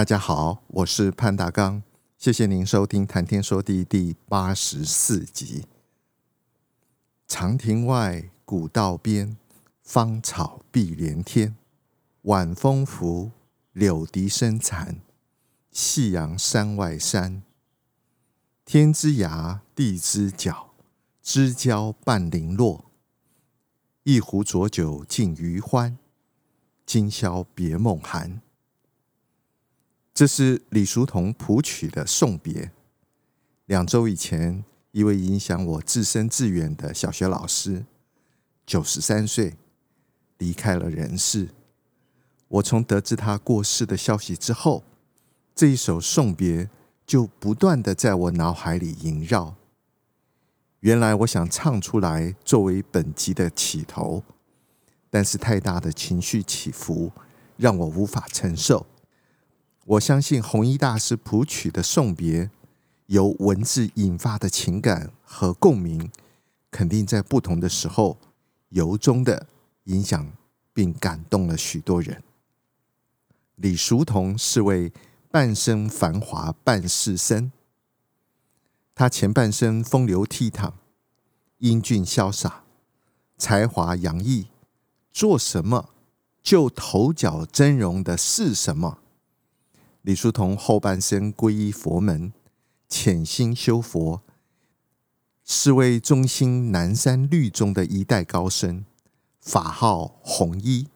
大家好，我是潘大刚，谢谢您收听《谈天说地》第八十四集。长亭外，古道边，芳草碧连天。晚风拂，柳笛声残，夕阳山外山。天之涯，地之角，知交半零落。一壶浊酒尽余欢，今宵别梦寒。这是李叔同谱曲的送别。两周以前，一位影响我至深至远的小学老师，九十三岁，离开了人世。我从得知他过世的消息之后，这一首送别就不断的在我脑海里萦绕。原来我想唱出来作为本集的起头，但是太大的情绪起伏让我无法承受。我相信弘一大师谱曲的送别，由文字引发的情感和共鸣，肯定在不同的时候由衷的影响并感动了许多人。李叔同是位半生繁华半世僧，他前半生风流倜傥、英俊潇洒、才华洋溢，做什么就头角峥嵘的是什么。李叔同后半生皈依佛门，潜心修佛，是位中兴南山律宗的一代高僧，法号弘一。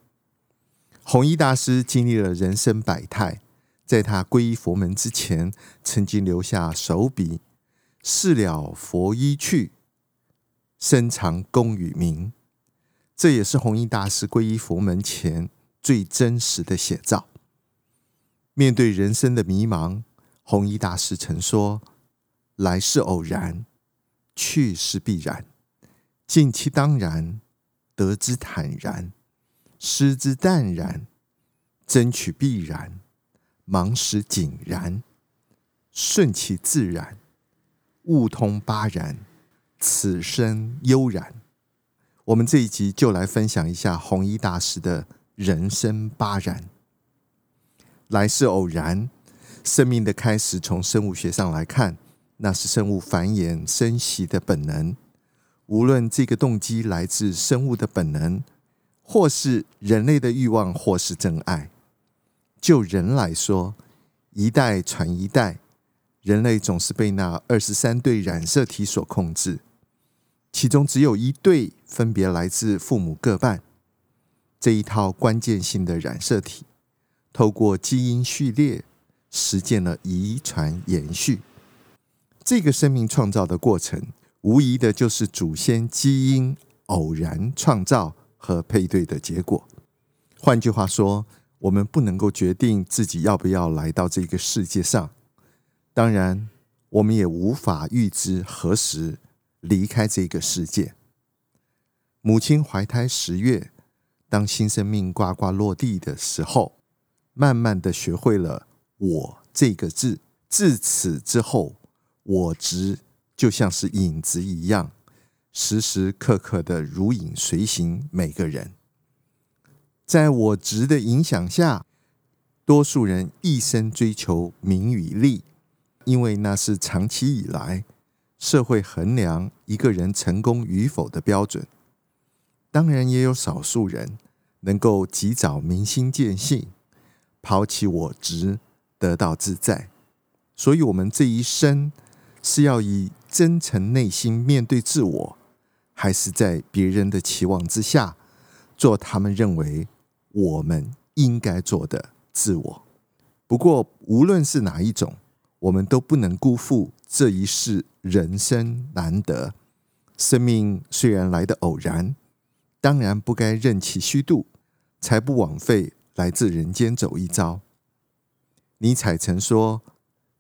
弘一大师经历了人生百态，在他皈依佛门之前，曾经留下手笔“事了佛衣去，身藏功与名”，这也是弘一大师皈依佛门前最真实的写照。面对人生的迷茫，弘一大师曾说：“来是偶然，去是必然。尽其当然，得之坦然，失之淡然，争取必然，忙时井然，顺其自然，悟通八然，此生悠然。”我们这一集就来分享一下弘一大师的人生八然。来是偶然，生命的开始，从生物学上来看，那是生物繁衍生息的本能。无论这个动机来自生物的本能，或是人类的欲望，或是真爱。就人来说，一代传一代，人类总是被那二十三对染色体所控制，其中只有一对分别来自父母各半，这一套关键性的染色体。透过基因序列，实践了遗传延续。这个生命创造的过程，无疑的就是祖先基因偶然创造和配对的结果。换句话说，我们不能够决定自己要不要来到这个世界上，当然，我们也无法预知何时离开这个世界。母亲怀胎十月，当新生命呱呱落地的时候。慢慢的学会了“我”这个字，自此之后，我执就像是影子一样，时时刻刻的如影随形。每个人，在我执的影响下，多数人一生追求名与利，因为那是长期以来社会衡量一个人成功与否的标准。当然，也有少数人能够及早明心见性。抛弃我执，得到自在。所以，我们这一生是要以真诚内心面对自我，还是在别人的期望之下做他们认为我们应该做的自我？不过，无论是哪一种，我们都不能辜负这一世人生难得。生命虽然来得偶然，当然不该任其虚度，才不枉费。来自人间走一遭。尼采曾说：“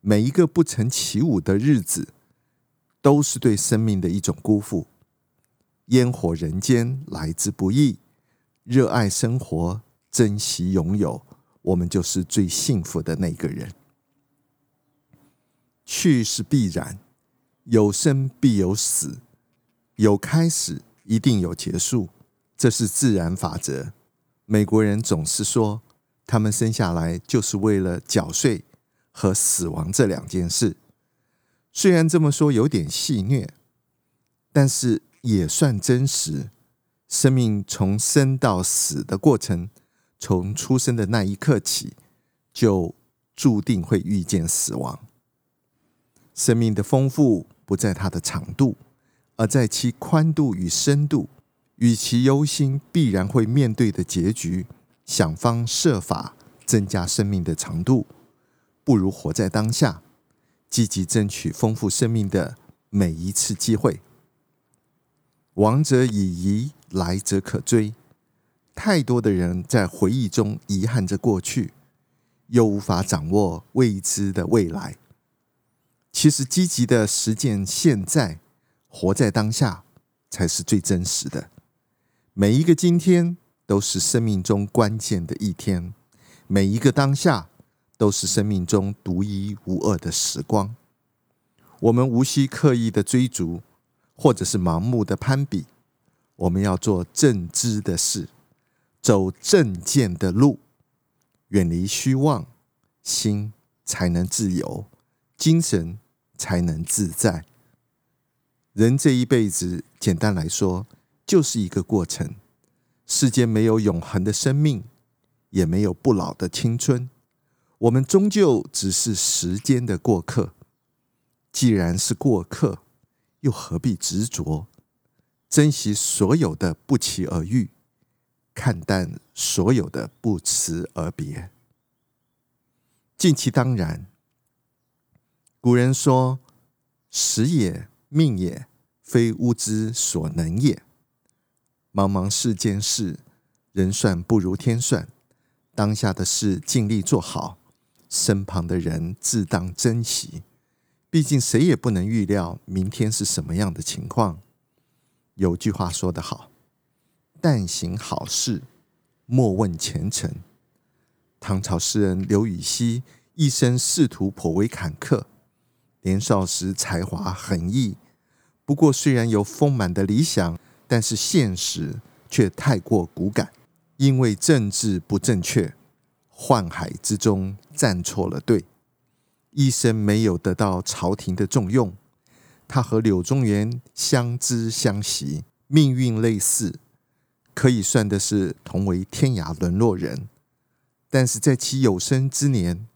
每一个不曾起舞的日子，都是对生命的一种辜负。烟火人间来之不易，热爱生活，珍惜拥有，我们就是最幸福的那个人。去是必然，有生必有死，有开始一定有结束，这是自然法则。美国人总是说。”他们生下来就是为了缴税和死亡这两件事。虽然这么说有点戏谑，但是也算真实。生命从生到死的过程，从出生的那一刻起，就注定会遇见死亡。生命的丰富不在它的长度，而在其宽度与深度。与其忧心必然会面对的结局。想方设法增加生命的长度，不如活在当下，积极争取丰富生命的每一次机会。往者已矣，来者可追。太多的人在回忆中遗憾着过去，又无法掌握未知的未来。其实，积极的实践现在，活在当下，才是最真实的。每一个今天。都是生命中关键的一天，每一个当下都是生命中独一无二的时光。我们无需刻意的追逐，或者是盲目的攀比。我们要做正知的事，走正见的路，远离虚妄，心才能自由，精神才能自在。人这一辈子，简单来说，就是一个过程。世间没有永恒的生命，也没有不老的青春。我们终究只是时间的过客。既然是过客，又何必执着？珍惜所有的不期而遇，看淡所有的不辞而别，尽其当然。古人说：“时也，命也，非吾之所能也。”茫茫世间事，人算不如天算。当下的事尽力做好，身旁的人自当珍惜。毕竟谁也不能预料明天是什么样的情况。有句话说得好：“但行好事，莫问前程。”唐朝诗人刘禹锡一生仕途颇为坎坷，年少时才华横溢。不过，虽然有丰满的理想。但是现实却太过骨感，因为政治不正确，宦海之中站错了队，一生没有得到朝廷的重用。他和柳宗元相知相惜，命运类似，可以算的是同为天涯沦落人。但是在其有生之年，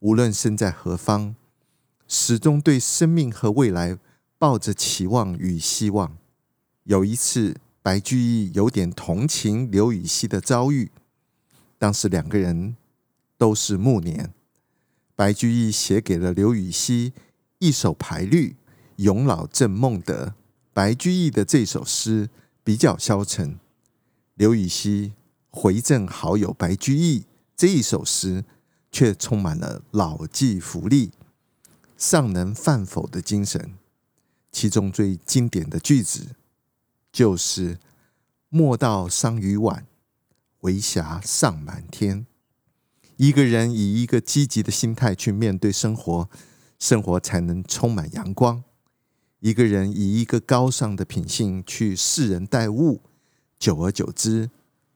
无论身在何方，始终对生命和未来抱着期望与希望。有一次，白居易有点同情刘禹锡的遭遇。当时两个人都是暮年，白居易写给了刘禹锡一首排律《咏老赠孟德》。白居易的这首诗比较消沉，刘禹锡回赠好友白居易这一首诗，却充满了老骥伏枥、尚能饭否的精神。其中最经典的句子。就是莫道桑榆晚，为霞尚满天。一个人以一个积极的心态去面对生活，生活才能充满阳光。一个人以一个高尚的品性去识人待物，久而久之，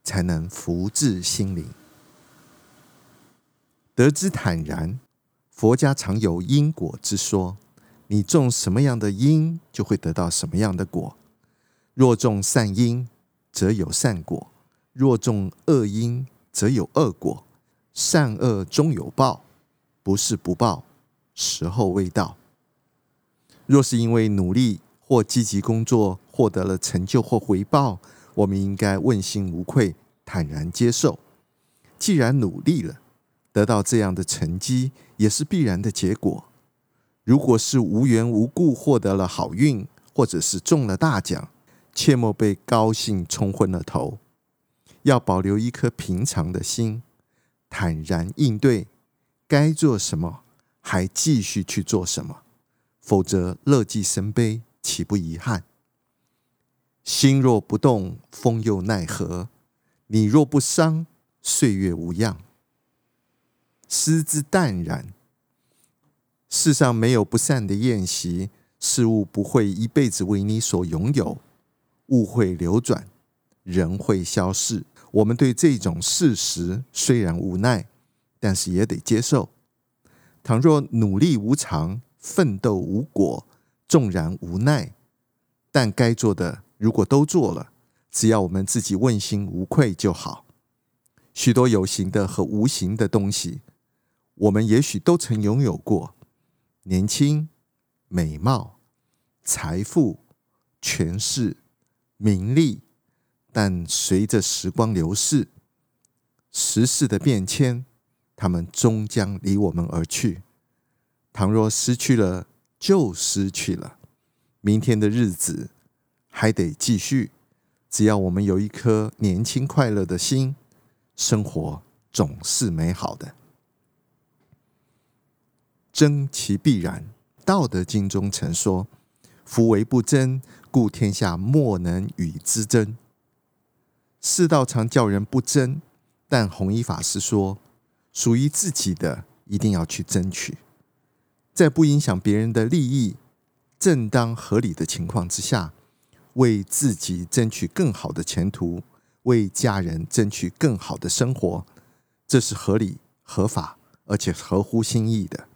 才能福至心灵。得之坦然，佛家常有因果之说，你种什么样的因，就会得到什么样的果。若种善因，则有善果；若种恶因，则有恶果。善恶终有报，不是不报，时候未到。若是因为努力或积极工作获得了成就或回报，我们应该问心无愧，坦然接受。既然努力了，得到这样的成绩，也是必然的结果。如果是无缘无故获得了好运，或者是中了大奖，切莫被高兴冲昏了头，要保留一颗平常的心，坦然应对，该做什么还继续去做什么，否则乐极生悲，岂不遗憾？心若不动，风又奈何？你若不伤，岁月无恙。失之淡然。世上没有不散的宴席，事物不会一辈子为你所拥有，物会流转，人会消逝。我们对这种事实虽然无奈，但是也得接受。倘若努力无常，奋斗无果，纵然无奈，但该做的如果都做了，只要我们自己问心无愧就好。许多有形的和无形的东西，我们也许都曾拥有过：年轻、美貌、财富、权势、名利。但随着时光流逝，时势的变迁，他们终将离我们而去。倘若失去了，就失去了。明天的日子还得继续。只要我们有一颗年轻快乐的心，生活总是美好的。争其必然，《道德经》中曾说：“夫唯不争，故天下莫能与之争。”世道常叫人不争，但弘一法师说，属于自己的一定要去争取，在不影响别人的利益、正当合理的情况之下，为自己争取更好的前途，为家人争取更好的生活，这是合理、合法，而且合乎心意的。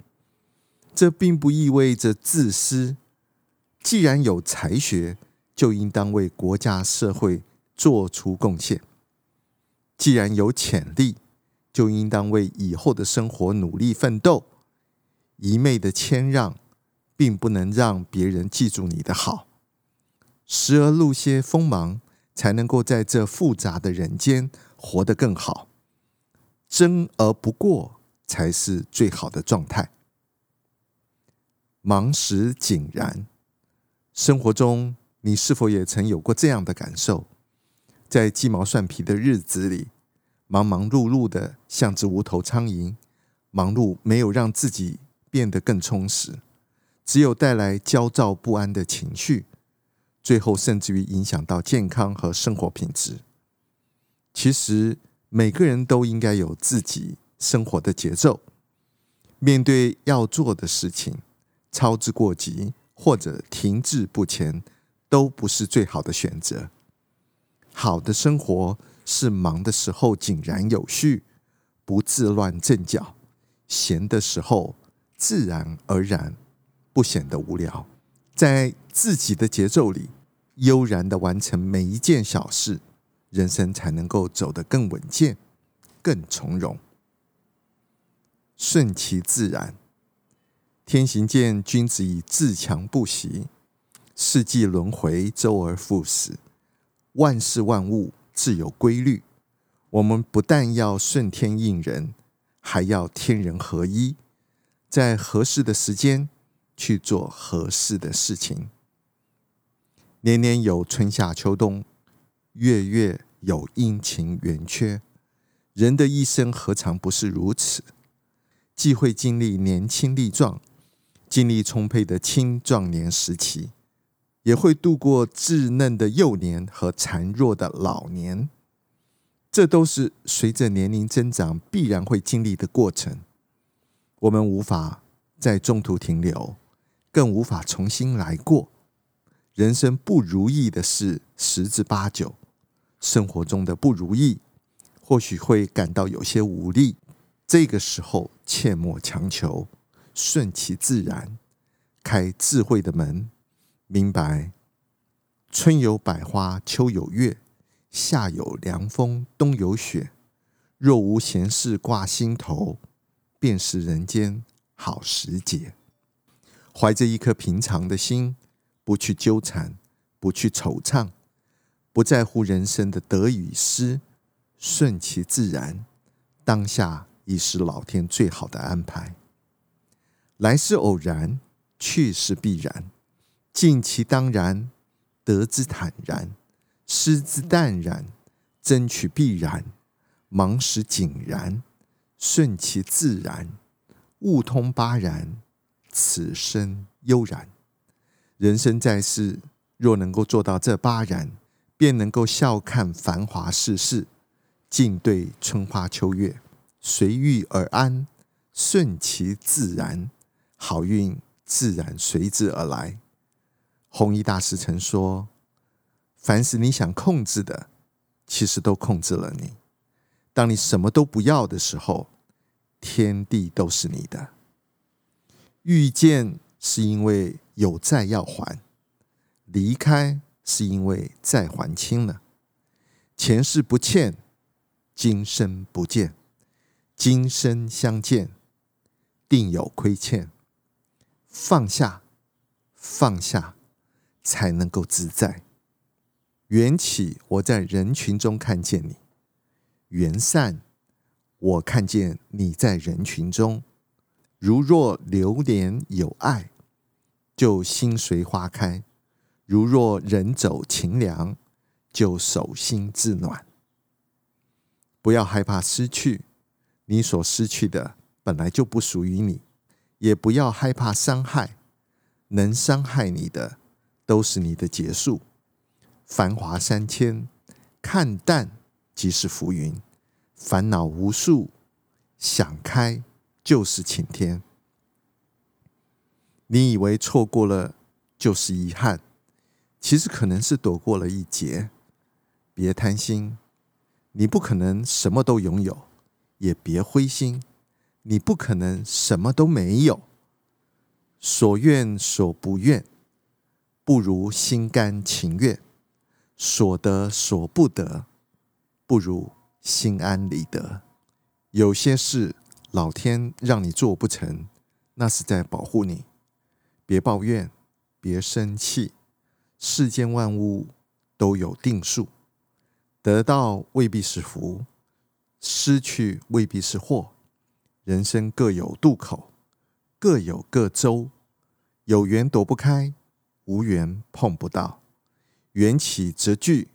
这并不意味着自私。既然有才学，就应当为国家社会。做出贡献。既然有潜力，就应当为以后的生活努力奋斗。一昧的谦让，并不能让别人记住你的好。时而露些锋芒，才能够在这复杂的人间活得更好。争而不过，才是最好的状态。忙时井然。生活中，你是否也曾有过这样的感受？在鸡毛蒜皮的日子里，忙忙碌碌的像只无头苍蝇，忙碌没有让自己变得更充实，只有带来焦躁不安的情绪，最后甚至于影响到健康和生活品质。其实每个人都应该有自己生活的节奏，面对要做的事情，操之过急或者停滞不前，都不是最好的选择。好的生活是忙的时候井然有序，不自乱阵脚；闲的时候自然而然，不显得无聊。在自己的节奏里，悠然的完成每一件小事，人生才能够走得更稳健、更从容。顺其自然，天行健，君子以自强不息。四季轮回，周而复始。万事万物自有规律，我们不但要顺天应人，还要天人合一，在合适的时间去做合适的事情。年年有春夏秋冬，月月有阴晴圆缺，人的一生何尝不是如此？既会经历年轻力壮、精力充沛的青壮年时期。也会度过稚嫩的幼年和孱弱的老年，这都是随着年龄增长必然会经历的过程。我们无法在中途停留，更无法重新来过。人生不如意的事十之八九，生活中的不如意，或许会感到有些无力。这个时候，切莫强求，顺其自然，开智慧的门。明白，春有百花，秋有月，夏有凉风，冬有雪。若无闲事挂心头，便是人间好时节。怀着一颗平常的心，不去纠缠，不去惆怅，不在乎人生的得与失，顺其自然，当下已是老天最好的安排。来是偶然，去是必然。尽其当然，得之坦然，失之淡然，争取必然，忙时井然，顺其自然，悟通八然，此生悠然。人生在世，若能够做到这八然，便能够笑看繁华世事，静对春花秋月，随遇而安，顺其自然，好运自然随之而来。弘一大师曾说：“凡是你想控制的，其实都控制了你。当你什么都不要的时候，天地都是你的。遇见是因为有债要还，离开是因为债还清了。前世不欠，今生不见，今生相见，定有亏欠。放下，放下。”才能够自在。缘起，我在人群中看见你；缘散，我看见你在人群中。如若流年有爱，就心随花开；如若人走情凉，就手心自暖。不要害怕失去，你所失去的本来就不属于你；也不要害怕伤害，能伤害你的。都是你的结束。繁华三千，看淡即是浮云；烦恼无数，想开就是晴天。你以为错过了就是遗憾，其实可能是躲过了一劫。别贪心，你不可能什么都拥有；也别灰心，你不可能什么都没有。所愿所不愿。不如心甘情愿，所得所不得，不如心安理得。有些事老天让你做不成，那是在保护你。别抱怨，别生气。世间万物都有定数，得到未必是福，失去未必是祸。人生各有渡口，各有各舟，有缘躲不开。无缘碰不到，缘起则聚，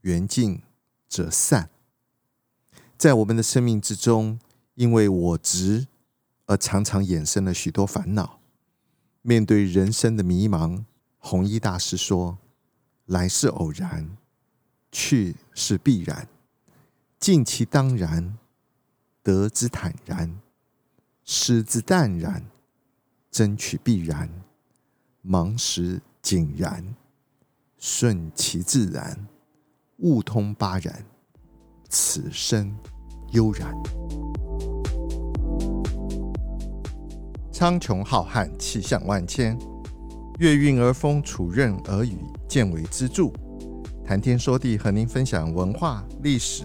缘尽则散。在我们的生命之中，因为我执而常常衍生了许多烦恼。面对人生的迷茫，弘一大师说：“来是偶然，去是必然，尽其当然，得之坦然，失之淡然，争取必然。”忙时井然，顺其自然，悟通八然，此生悠然。苍穹浩瀚，气象万千，月运而风，础润而雨，见为支柱。谈天说地，和您分享文化、历史